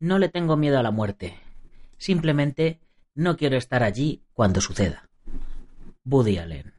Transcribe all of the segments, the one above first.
No le tengo miedo a la muerte. Simplemente no quiero estar allí cuando suceda. Woody Allen.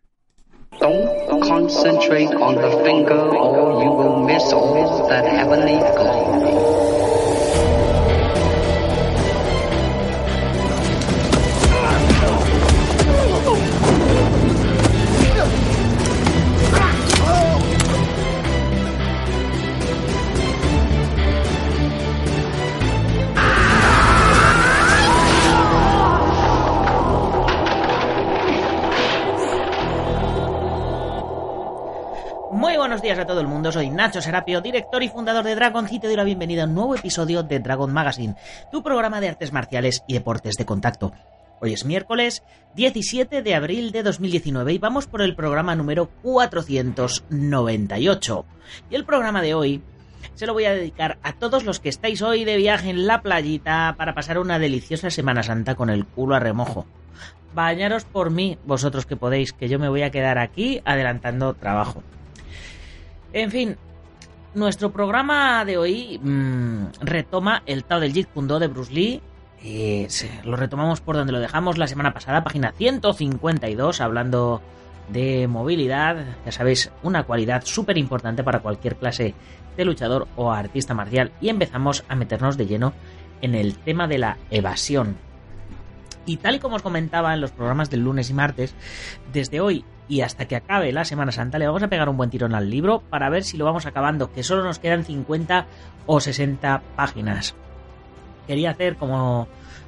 Nacho Serapio, director y fundador de Dragon y te doy la bienvenida a un nuevo episodio de Dragon Magazine, tu programa de artes marciales y deportes de contacto. Hoy es miércoles 17 de abril de 2019 y vamos por el programa número 498. Y el programa de hoy se lo voy a dedicar a todos los que estáis hoy de viaje en la playita para pasar una deliciosa Semana Santa con el culo a remojo. Bañaros por mí, vosotros que podéis, que yo me voy a quedar aquí adelantando trabajo. En fin, nuestro programa de hoy mmm, retoma el Tao del Jeet de Bruce Lee. Eh, lo retomamos por donde lo dejamos la semana pasada, página 152, hablando de movilidad. Ya sabéis, una cualidad súper importante para cualquier clase de luchador o artista marcial. Y empezamos a meternos de lleno en el tema de la evasión. Y tal y como os comentaba en los programas del lunes y martes, desde hoy y hasta que acabe la Semana Santa le vamos a pegar un buen tirón al libro para ver si lo vamos acabando, que solo nos quedan 50 o 60 páginas. Quería hacer como,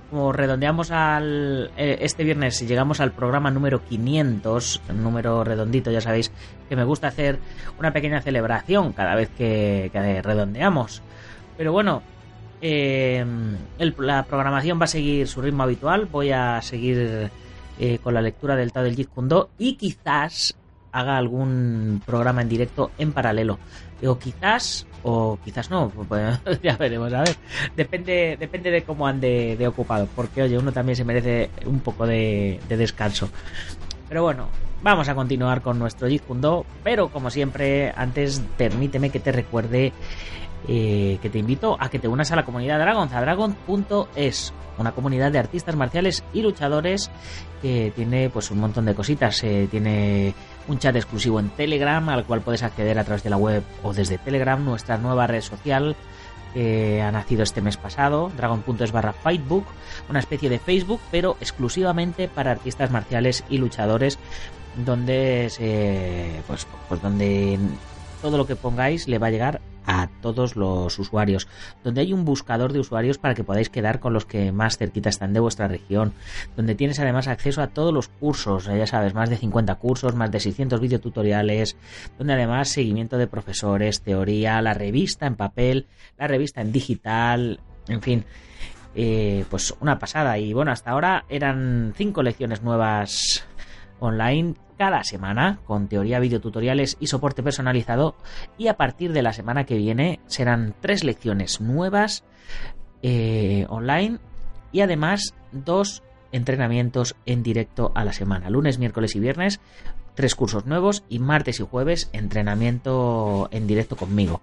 como redondeamos al eh, este viernes y llegamos al programa número 500, número redondito, ya sabéis que me gusta hacer una pequeña celebración cada vez que, que redondeamos. Pero bueno, eh, la programación va a seguir su ritmo habitual. Voy a seguir eh, con la lectura del Tao del Jeet Kune Do y quizás haga algún programa en directo en paralelo. Digo quizás o quizás no, pues, ya veremos, a ver. Depende, depende de cómo ande de ocupado, porque oye, uno también se merece un poco de, de descanso. Pero bueno, vamos a continuar con nuestro Jeet Kune Do, pero como siempre, antes permíteme que te recuerde eh, que te invito a que te unas a la comunidad Dragon, dragon.es, una comunidad de artistas marciales y luchadores que tiene pues un montón de cositas. Eh, tiene un chat exclusivo en Telegram al cual puedes acceder a través de la web o desde Telegram, nuestra nueva red social que ha nacido este mes pasado, dragon.es barra Fightbook, una especie de Facebook, pero exclusivamente para artistas marciales y luchadores, donde se, pues, pues donde todo lo que pongáis le va a llegar a todos los usuarios, donde hay un buscador de usuarios para que podáis quedar con los que más cerquita están de vuestra región, donde tienes además acceso a todos los cursos, ya sabes, más de 50 cursos, más de 600 videotutoriales, donde además seguimiento de profesores, teoría, la revista en papel, la revista en digital, en fin. Eh, pues una pasada y bueno hasta ahora eran cinco lecciones nuevas online cada semana con teoría, videotutoriales y soporte personalizado y a partir de la semana que viene serán tres lecciones nuevas eh, online y además dos entrenamientos en directo a la semana, lunes, miércoles y viernes, tres cursos nuevos y martes y jueves entrenamiento en directo conmigo.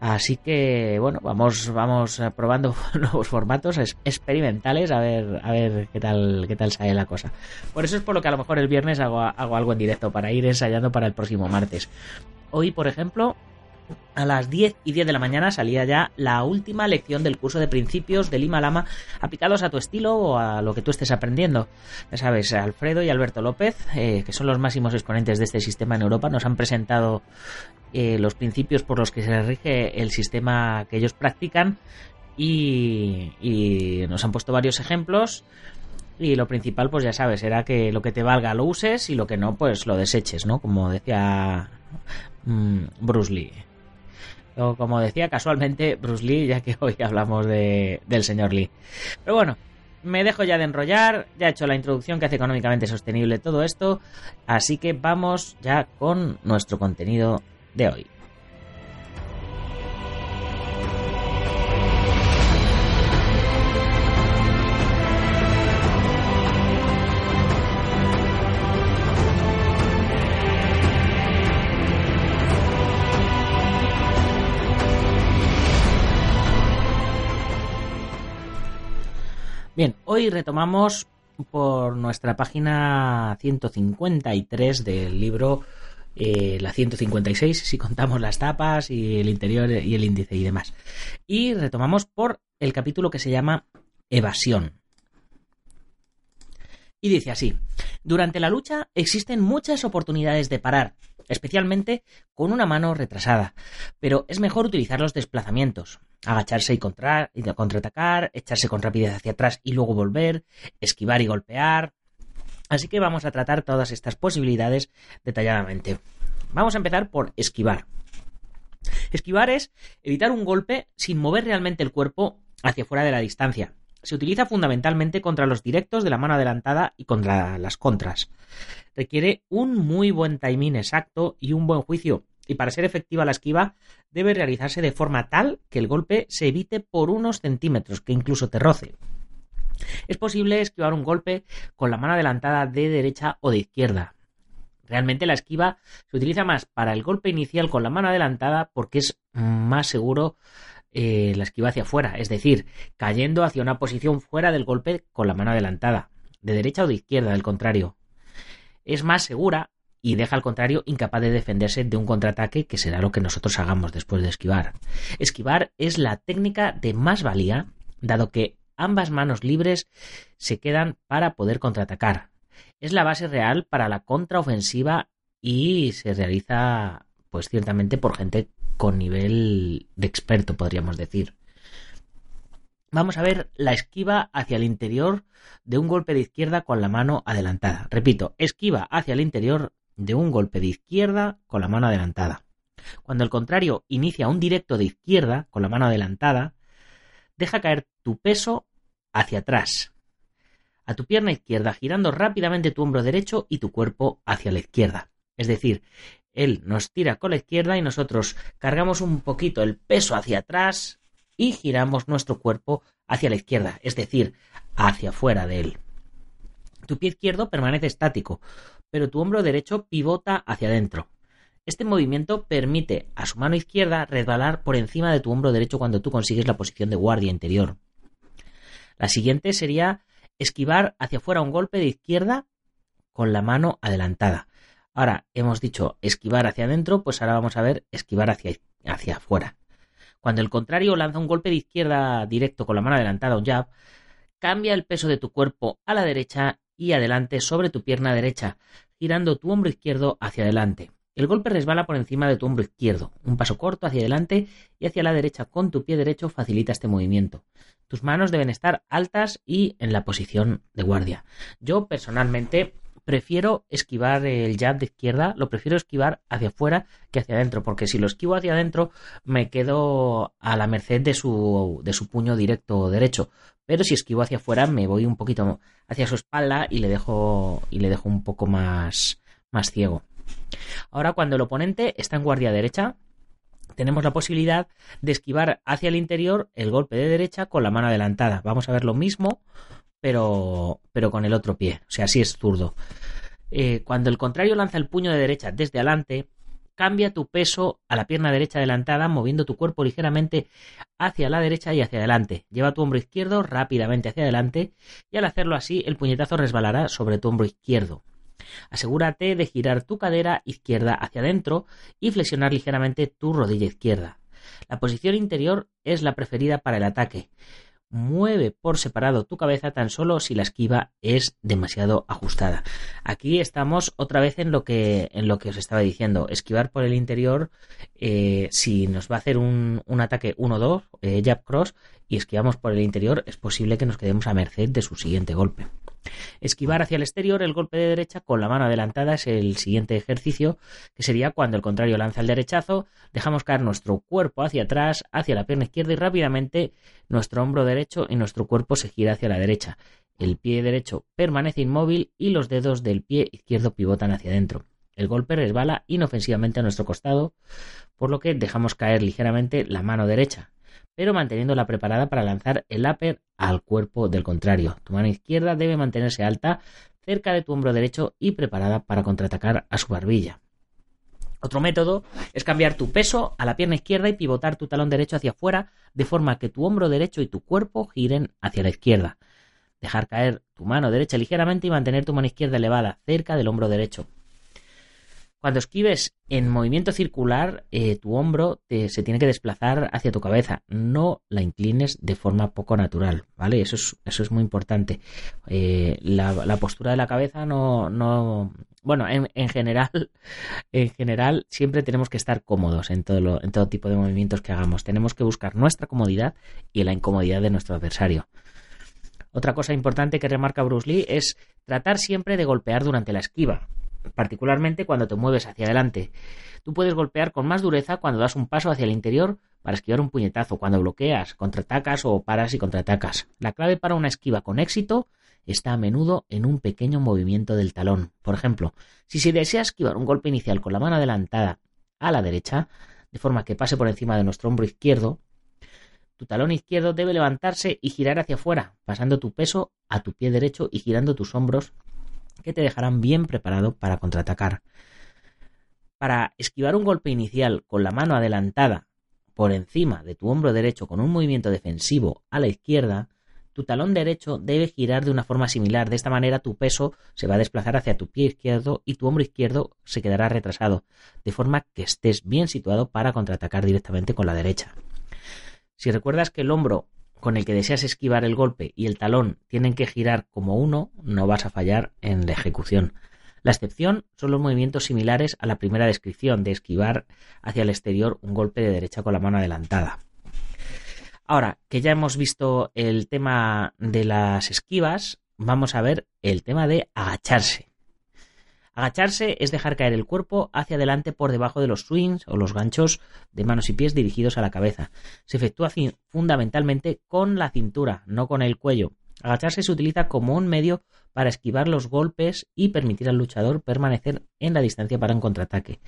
Así que bueno, vamos, vamos probando nuevos formatos experimentales a ver, a ver qué tal, qué tal sale la cosa. Por eso es por lo que a lo mejor el viernes hago, hago algo en directo para ir ensayando para el próximo martes. Hoy, por ejemplo, a las 10 y 10 de la mañana salía ya la última lección del curso de principios de Lima Lama aplicados a tu estilo o a lo que tú estés aprendiendo. Ya sabes, Alfredo y Alberto López, eh, que son los máximos exponentes de este sistema en Europa, nos han presentado eh, los principios por los que se rige el sistema que ellos practican y, y nos han puesto varios ejemplos. Y lo principal, pues ya sabes, era que lo que te valga lo uses y lo que no, pues lo deseches, ¿no? Como decía mm, Bruce Lee. O como decía casualmente Bruce Lee, ya que hoy hablamos de, del señor Lee. Pero bueno, me dejo ya de enrollar, ya he hecho la introducción que hace económicamente sostenible todo esto, así que vamos ya con nuestro contenido de hoy. Bien, hoy retomamos por nuestra página 153 del libro, eh, la 156, si contamos las tapas y el interior y el índice y demás. Y retomamos por el capítulo que se llama Evasión. Y dice así, durante la lucha existen muchas oportunidades de parar, especialmente con una mano retrasada, pero es mejor utilizar los desplazamientos, agacharse y, contra, contraatacar, echarse con rapidez hacia atrás y luego volver, esquivar y golpear. Así que vamos a tratar todas estas posibilidades detalladamente. Vamos a empezar por esquivar. Esquivar es evitar un golpe sin mover realmente el cuerpo hacia fuera de la distancia. Se utiliza fundamentalmente contra los directos de la mano adelantada y contra las contras. Requiere un muy buen timing exacto y un buen juicio y para ser efectiva la esquiva debe realizarse de forma tal que el golpe se evite por unos centímetros, que incluso te roce. Es posible esquivar un golpe con la mano adelantada de derecha o de izquierda. Realmente la esquiva se utiliza más para el golpe inicial con la mano adelantada porque es más seguro eh, la esquiva hacia afuera, es decir, cayendo hacia una posición fuera del golpe con la mano adelantada, de derecha o de izquierda, al contrario. Es más segura y deja al contrario incapaz de defenderse de un contraataque que será lo que nosotros hagamos después de esquivar. Esquivar es la técnica de más valía, dado que ambas manos libres se quedan para poder contraatacar. Es la base real para la contraofensiva y se realiza pues ciertamente por gente con nivel de experto, podríamos decir. Vamos a ver la esquiva hacia el interior de un golpe de izquierda con la mano adelantada. Repito, esquiva hacia el interior de un golpe de izquierda con la mano adelantada. Cuando el contrario inicia un directo de izquierda con la mano adelantada, deja caer tu peso hacia atrás, a tu pierna izquierda, girando rápidamente tu hombro derecho y tu cuerpo hacia la izquierda. Es decir, él nos tira con la izquierda y nosotros cargamos un poquito el peso hacia atrás y giramos nuestro cuerpo hacia la izquierda, es decir, hacia afuera de él. Tu pie izquierdo permanece estático, pero tu hombro derecho pivota hacia adentro. Este movimiento permite a su mano izquierda resbalar por encima de tu hombro derecho cuando tú consigues la posición de guardia interior. La siguiente sería esquivar hacia afuera un golpe de izquierda con la mano adelantada. Ahora hemos dicho esquivar hacia adentro, pues ahora vamos a ver esquivar hacia, hacia afuera. Cuando el contrario lanza un golpe de izquierda directo con la mano adelantada, un jab, cambia el peso de tu cuerpo a la derecha y adelante sobre tu pierna derecha, girando tu hombro izquierdo hacia adelante. El golpe resbala por encima de tu hombro izquierdo. Un paso corto hacia adelante y hacia la derecha con tu pie derecho facilita este movimiento. Tus manos deben estar altas y en la posición de guardia. Yo personalmente prefiero esquivar el jab de izquierda, lo prefiero esquivar hacia afuera que hacia adentro, porque si lo esquivo hacia adentro me quedo a la merced de su, de su puño directo derecho. Pero si esquivo hacia afuera, me voy un poquito hacia su espalda y le dejo, y le dejo un poco más, más ciego. Ahora, cuando el oponente está en guardia derecha, tenemos la posibilidad de esquivar hacia el interior el golpe de derecha con la mano adelantada. Vamos a ver lo mismo, pero, pero con el otro pie. O sea, así es zurdo. Eh, cuando el contrario lanza el puño de derecha desde adelante, cambia tu peso a la pierna derecha adelantada, moviendo tu cuerpo ligeramente hacia la derecha y hacia adelante. Lleva tu hombro izquierdo rápidamente hacia adelante y al hacerlo así el puñetazo resbalará sobre tu hombro izquierdo. Asegúrate de girar tu cadera izquierda hacia adentro y flexionar ligeramente tu rodilla izquierda. La posición interior es la preferida para el ataque mueve por separado tu cabeza tan solo si la esquiva es demasiado ajustada. Aquí estamos otra vez en lo que, en lo que os estaba diciendo. Esquivar por el interior, eh, si nos va a hacer un, un ataque 1-2, eh, jab cross, y esquivamos por el interior, es posible que nos quedemos a merced de su siguiente golpe. Esquivar hacia el exterior el golpe de derecha con la mano adelantada es el siguiente ejercicio, que sería cuando el contrario lanza el derechazo, dejamos caer nuestro cuerpo hacia atrás, hacia la pierna izquierda y rápidamente nuestro hombro derecho y nuestro cuerpo se gira hacia la derecha. El pie derecho permanece inmóvil y los dedos del pie izquierdo pivotan hacia adentro. El golpe resbala inofensivamente a nuestro costado, por lo que dejamos caer ligeramente la mano derecha, pero manteniéndola preparada para lanzar el upper al cuerpo del contrario. Tu mano izquierda debe mantenerse alta cerca de tu hombro derecho y preparada para contraatacar a su barbilla. Otro método es cambiar tu peso a la pierna izquierda y pivotar tu talón derecho hacia afuera de forma que tu hombro derecho y tu cuerpo giren hacia la izquierda. Dejar caer tu mano derecha ligeramente y mantener tu mano izquierda elevada cerca del hombro derecho. Cuando esquives en movimiento circular, eh, tu hombro se tiene que desplazar hacia tu cabeza. No la inclines de forma poco natural, ¿vale? Eso es, eso es muy importante. Eh, la, postura de la cabeza no, no, bueno, en, en, general, en general siempre tenemos que estar cómodos en todo, en todo tipo de movimientos que hagamos. Tenemos que buscar nuestra comodidad y la incomodidad de nuestro adversario. Otra cosa importante que remarca Bruce Lee es tratar siempre de golpear durante la esquiva particularmente cuando te mueves hacia adelante. Tú puedes golpear con más dureza cuando das un paso hacia el interior para esquivar un puñetazo, cuando bloqueas, contraatacas o paras y contraatacas. La clave para una esquiva con éxito está a menudo en un pequeño movimiento del talón. Por ejemplo, si se desea esquivar un golpe inicial con la mano adelantada a la derecha, de forma que pase por encima de nuestro hombro izquierdo, tu talón izquierdo debe levantarse y girar hacia afuera, pasando tu peso a tu pie derecho y girando tus hombros que te dejarán bien preparado para contraatacar. Para esquivar un golpe inicial con la mano adelantada por encima de tu hombro derecho con un movimiento defensivo a la izquierda, tu talón derecho debe girar de una forma similar. De esta manera tu peso se va a desplazar hacia tu pie izquierdo y tu hombro izquierdo se quedará retrasado, de forma que estés bien situado para contraatacar directamente con la derecha. Si recuerdas que el hombro con el que deseas esquivar el golpe y el talón tienen que girar como uno, no vas a fallar en la ejecución. La excepción son los movimientos similares a la primera descripción de esquivar hacia el exterior un golpe de derecha con la mano adelantada. Ahora que ya hemos visto el tema de las esquivas, vamos a ver el tema de agacharse. Agacharse es dejar caer el cuerpo hacia adelante por debajo de los swings o los ganchos de manos y pies dirigidos a la cabeza. Se efectúa fundamentalmente con la cintura, no con el cuello. Agacharse se utiliza como un medio para esquivar los golpes y permitir al luchador permanecer en la distancia para un contraataque.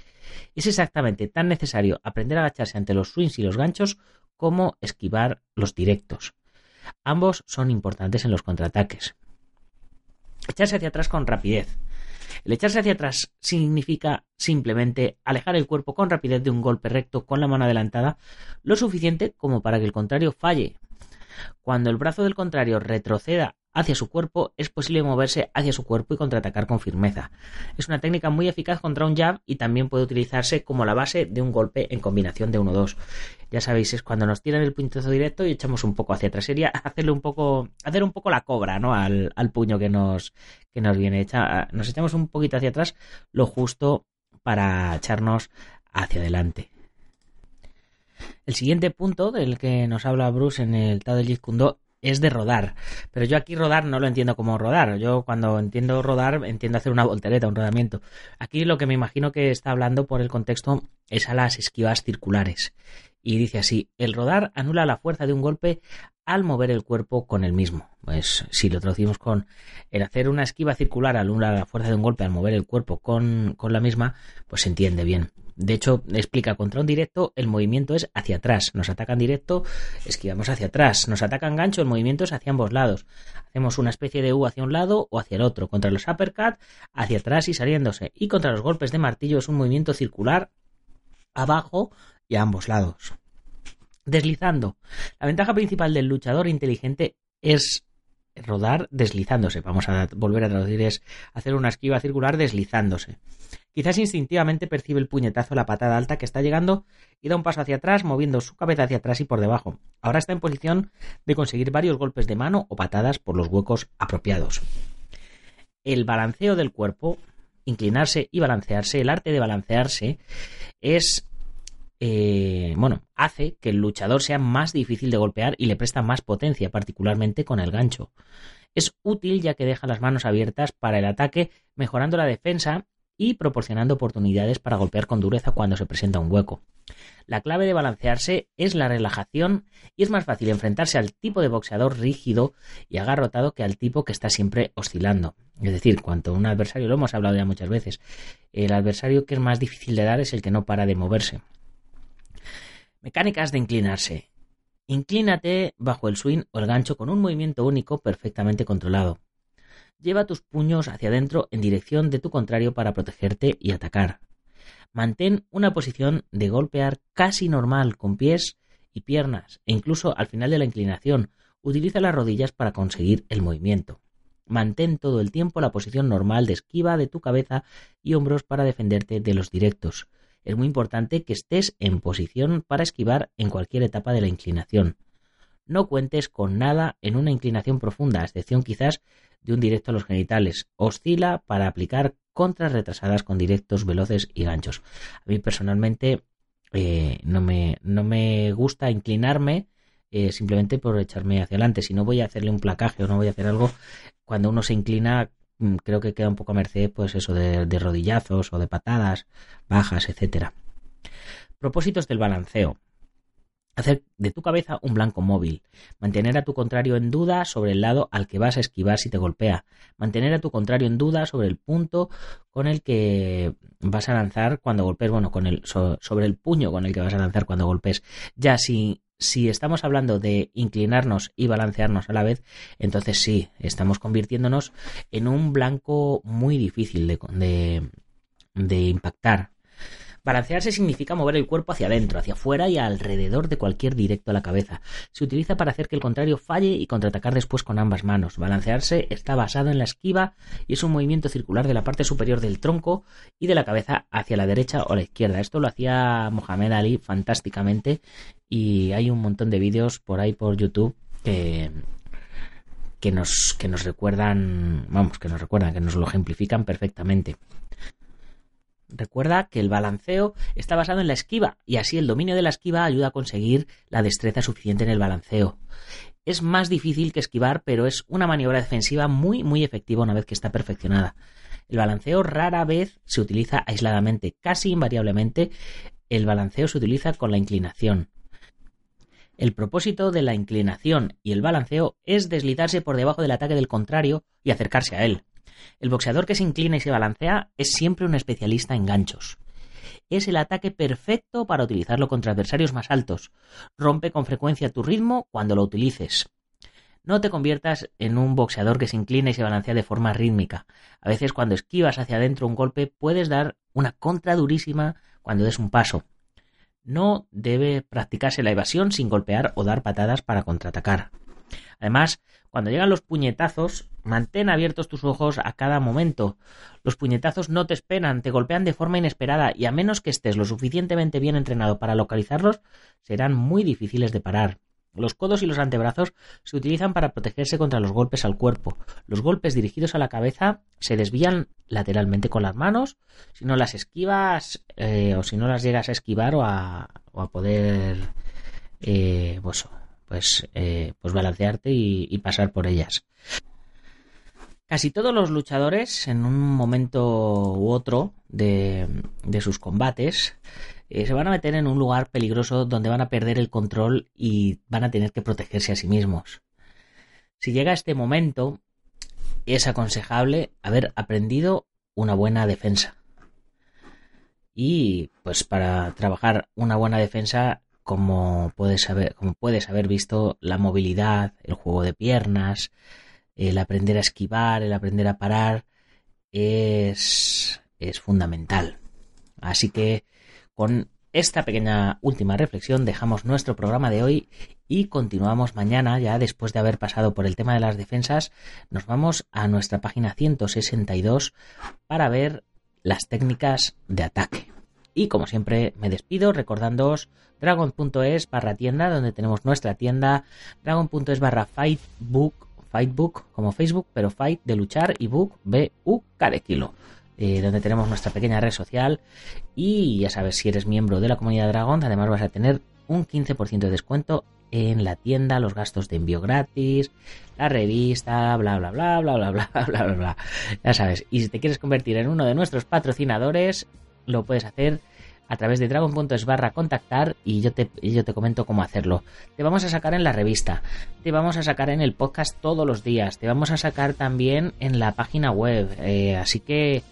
Es exactamente tan necesario aprender a agacharse ante los swings y los ganchos como esquivar los directos. Ambos son importantes en los contraataques. Echarse hacia atrás con rapidez. El echarse hacia atrás significa simplemente alejar el cuerpo con rapidez de un golpe recto con la mano adelantada, lo suficiente como para que el contrario falle. Cuando el brazo del contrario retroceda hacia su cuerpo, es posible moverse hacia su cuerpo y contraatacar con firmeza. Es una técnica muy eficaz contra un jab y también puede utilizarse como la base de un golpe en combinación de 1-2. Ya sabéis, es cuando nos tiran el puñetazo directo y echamos un poco hacia atrás. Sería hacerle un poco, hacer un poco la cobra, ¿no? Al, puño que nos, que nos viene. Echa, nos echamos un poquito hacia atrás, lo justo para echarnos hacia adelante. El siguiente punto del que nos habla Bruce en el Tao del Jeet es de rodar. Pero yo aquí rodar no lo entiendo como rodar. Yo cuando entiendo rodar entiendo hacer una voltereta, un rodamiento. Aquí lo que me imagino que está hablando por el contexto es a las esquivas circulares. Y dice así, el rodar anula la fuerza de un golpe al mover el cuerpo con el mismo. Pues si lo traducimos con el hacer una esquiva circular anula la fuerza de un golpe al mover el cuerpo con, con la misma, pues se entiende bien. De hecho, explica contra un directo, el movimiento es hacia atrás. Nos atacan directo, esquivamos hacia atrás. Nos atacan gancho, el movimiento es hacia ambos lados. Hacemos una especie de U hacia un lado o hacia el otro. Contra los uppercut, hacia atrás y saliéndose. Y contra los golpes de martillo es un movimiento circular abajo y a ambos lados. Deslizando. La ventaja principal del luchador inteligente es rodar deslizándose. Vamos a volver a traducir es hacer una esquiva circular deslizándose. Quizás instintivamente percibe el puñetazo, la patada alta que está llegando y da un paso hacia atrás, moviendo su cabeza hacia atrás y por debajo. Ahora está en posición de conseguir varios golpes de mano o patadas por los huecos apropiados. El balanceo del cuerpo, inclinarse y balancearse, el arte de balancearse, es eh, bueno, hace que el luchador sea más difícil de golpear y le presta más potencia, particularmente con el gancho. Es útil ya que deja las manos abiertas para el ataque, mejorando la defensa y proporcionando oportunidades para golpear con dureza cuando se presenta un hueco. La clave de balancearse es la relajación y es más fácil enfrentarse al tipo de boxeador rígido y agarrotado que al tipo que está siempre oscilando. Es decir, cuanto un adversario, lo hemos hablado ya muchas veces, el adversario que es más difícil de dar es el que no para de moverse. Mecánicas de inclinarse. Inclínate bajo el swing o el gancho con un movimiento único perfectamente controlado. Lleva tus puños hacia adentro en dirección de tu contrario para protegerte y atacar. Mantén una posición de golpear casi normal con pies y piernas e incluso al final de la inclinación utiliza las rodillas para conseguir el movimiento. Mantén todo el tiempo la posición normal de esquiva de tu cabeza y hombros para defenderte de los directos. Es muy importante que estés en posición para esquivar en cualquier etapa de la inclinación. No cuentes con nada en una inclinación profunda, a excepción quizás de un directo a los genitales. Oscila para aplicar contras retrasadas con directos veloces y ganchos. A mí personalmente eh, no, me, no me gusta inclinarme eh, simplemente por echarme hacia adelante. Si no voy a hacerle un placaje o no voy a hacer algo, cuando uno se inclina creo que queda un poco a merced pues eso de, de rodillazos o de patadas bajas, etcétera. Propósitos del balanceo. Hacer de tu cabeza un blanco móvil. Mantener a tu contrario en duda sobre el lado al que vas a esquivar si te golpea. Mantener a tu contrario en duda sobre el punto con el que vas a lanzar cuando golpes. Bueno, con el, sobre el puño con el que vas a lanzar cuando golpes. Ya si, si estamos hablando de inclinarnos y balancearnos a la vez, entonces sí, estamos convirtiéndonos en un blanco muy difícil de, de, de impactar Balancearse significa mover el cuerpo hacia adentro, hacia afuera y alrededor de cualquier directo a la cabeza. Se utiliza para hacer que el contrario falle y contraatacar después con ambas manos. Balancearse está basado en la esquiva y es un movimiento circular de la parte superior del tronco y de la cabeza hacia la derecha o la izquierda. Esto lo hacía Mohamed Ali fantásticamente y hay un montón de vídeos por ahí por YouTube que, que nos, que nos recuerdan, vamos, que nos recuerdan, que nos lo ejemplifican perfectamente. Recuerda que el balanceo está basado en la esquiva y así el dominio de la esquiva ayuda a conseguir la destreza suficiente en el balanceo. Es más difícil que esquivar, pero es una maniobra defensiva muy muy efectiva una vez que está perfeccionada. El balanceo rara vez se utiliza aisladamente, casi invariablemente el balanceo se utiliza con la inclinación. El propósito de la inclinación y el balanceo es deslizarse por debajo del ataque del contrario y acercarse a él. El boxeador que se inclina y se balancea es siempre un especialista en ganchos. Es el ataque perfecto para utilizarlo contra adversarios más altos. Rompe con frecuencia tu ritmo cuando lo utilices. No te conviertas en un boxeador que se inclina y se balancea de forma rítmica. A veces cuando esquivas hacia adentro un golpe puedes dar una contra durísima cuando des un paso. No debe practicarse la evasión sin golpear o dar patadas para contraatacar. Además, cuando llegan los puñetazos, mantén abiertos tus ojos a cada momento. Los puñetazos no te esperan, te golpean de forma inesperada y a menos que estés lo suficientemente bien entrenado para localizarlos, serán muy difíciles de parar. Los codos y los antebrazos se utilizan para protegerse contra los golpes al cuerpo. Los golpes dirigidos a la cabeza se desvían lateralmente con las manos. Si no las esquivas eh, o si no las llegas a esquivar o a, poder eh, pues, pues, eh, pues balancearte y, pasar por ellas. Casi todos los luchadores, en un momento u otro de, sus combates, eh, se van a meter en un lugar peligroso donde van a perder el control y van a tener que protegerse a sí mismos. Si llega este momento, es aconsejable haber aprendido una buena defensa. Y pues para trabajar una buena defensa como puedes haber, como puedes haber visto, la movilidad, el juego de piernas, el aprender a esquivar, el aprender a parar, es, es fundamental. Así que con esta pequeña última reflexión dejamos nuestro programa de hoy y continuamos mañana, ya después de haber pasado por el tema de las defensas, nos vamos a nuestra página 162 para ver las técnicas de ataque. Y como siempre me despido recordándoos dragon.es barra tienda donde tenemos nuestra tienda, dragon.es barra fightbook, fightbook como Facebook, pero fight de luchar y book B-U-K de kilo. Eh, donde tenemos nuestra pequeña red social y ya sabes si eres miembro de la comunidad Dragon además vas a tener un 15% de descuento en la tienda, los gastos de envío gratis, la revista, bla bla bla bla bla bla bla bla bla. Ya sabes, y si te quieres convertir en uno de nuestros patrocinadores, lo puedes hacer a través de dragon.es barra contactar y yo te, yo te comento cómo hacerlo. Te vamos a sacar en la revista, te vamos a sacar en el podcast todos los días, te vamos a sacar también en la página web, eh, así que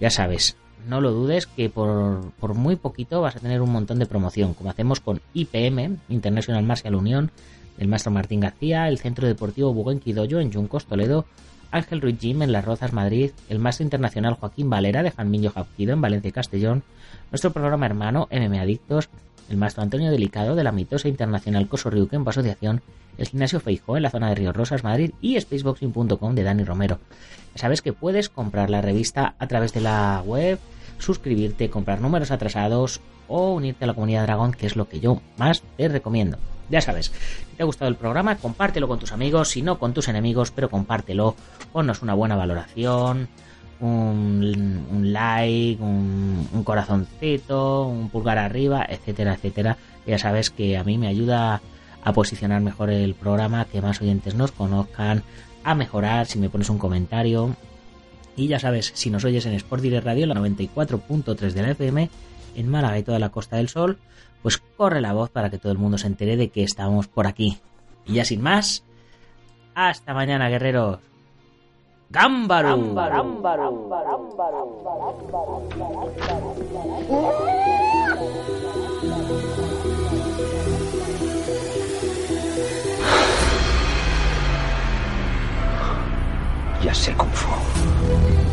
ya sabes, no lo dudes que por, por, muy poquito vas a tener un montón de promoción, como hacemos con IPM, International Martial Union, el maestro Martín García, el Centro Deportivo Buguenquidoyo en Juncos, Toledo, Ángel Ruiz Jim en Las Rozas, Madrid, el maestro internacional Joaquín Valera de Janmillo Japquido en Valencia y Castellón, nuestro programa hermano MM Adictos, el maestro Antonio Delicado de la mitosa internacional Coso en Asociación, el gimnasio Feijó en la zona de Río Rosas, Madrid. Y spaceboxing.com de Dani Romero. Sabes que puedes comprar la revista a través de la web, suscribirte, comprar números atrasados o unirte a la comunidad Dragón, que es lo que yo más te recomiendo. Ya sabes, si te ha gustado el programa, compártelo con tus amigos, si no con tus enemigos, pero compártelo, ponnos una buena valoración, un, like, un, corazoncito, un pulgar arriba, etcétera, etcétera. Ya sabes que a mí me ayuda a posicionar mejor el programa, que más oyentes nos conozcan, a mejorar si me pones un comentario. Y ya sabes, si nos oyes en Sport Direct Radio, la 94.3 de la FM, en Málaga y toda la Costa del Sol, pues corre la voz para que todo el mundo se entere de que estamos por aquí. Y ya sin más, hasta mañana, guerreros. ¡Gámbaro! Ya sé cómo fue.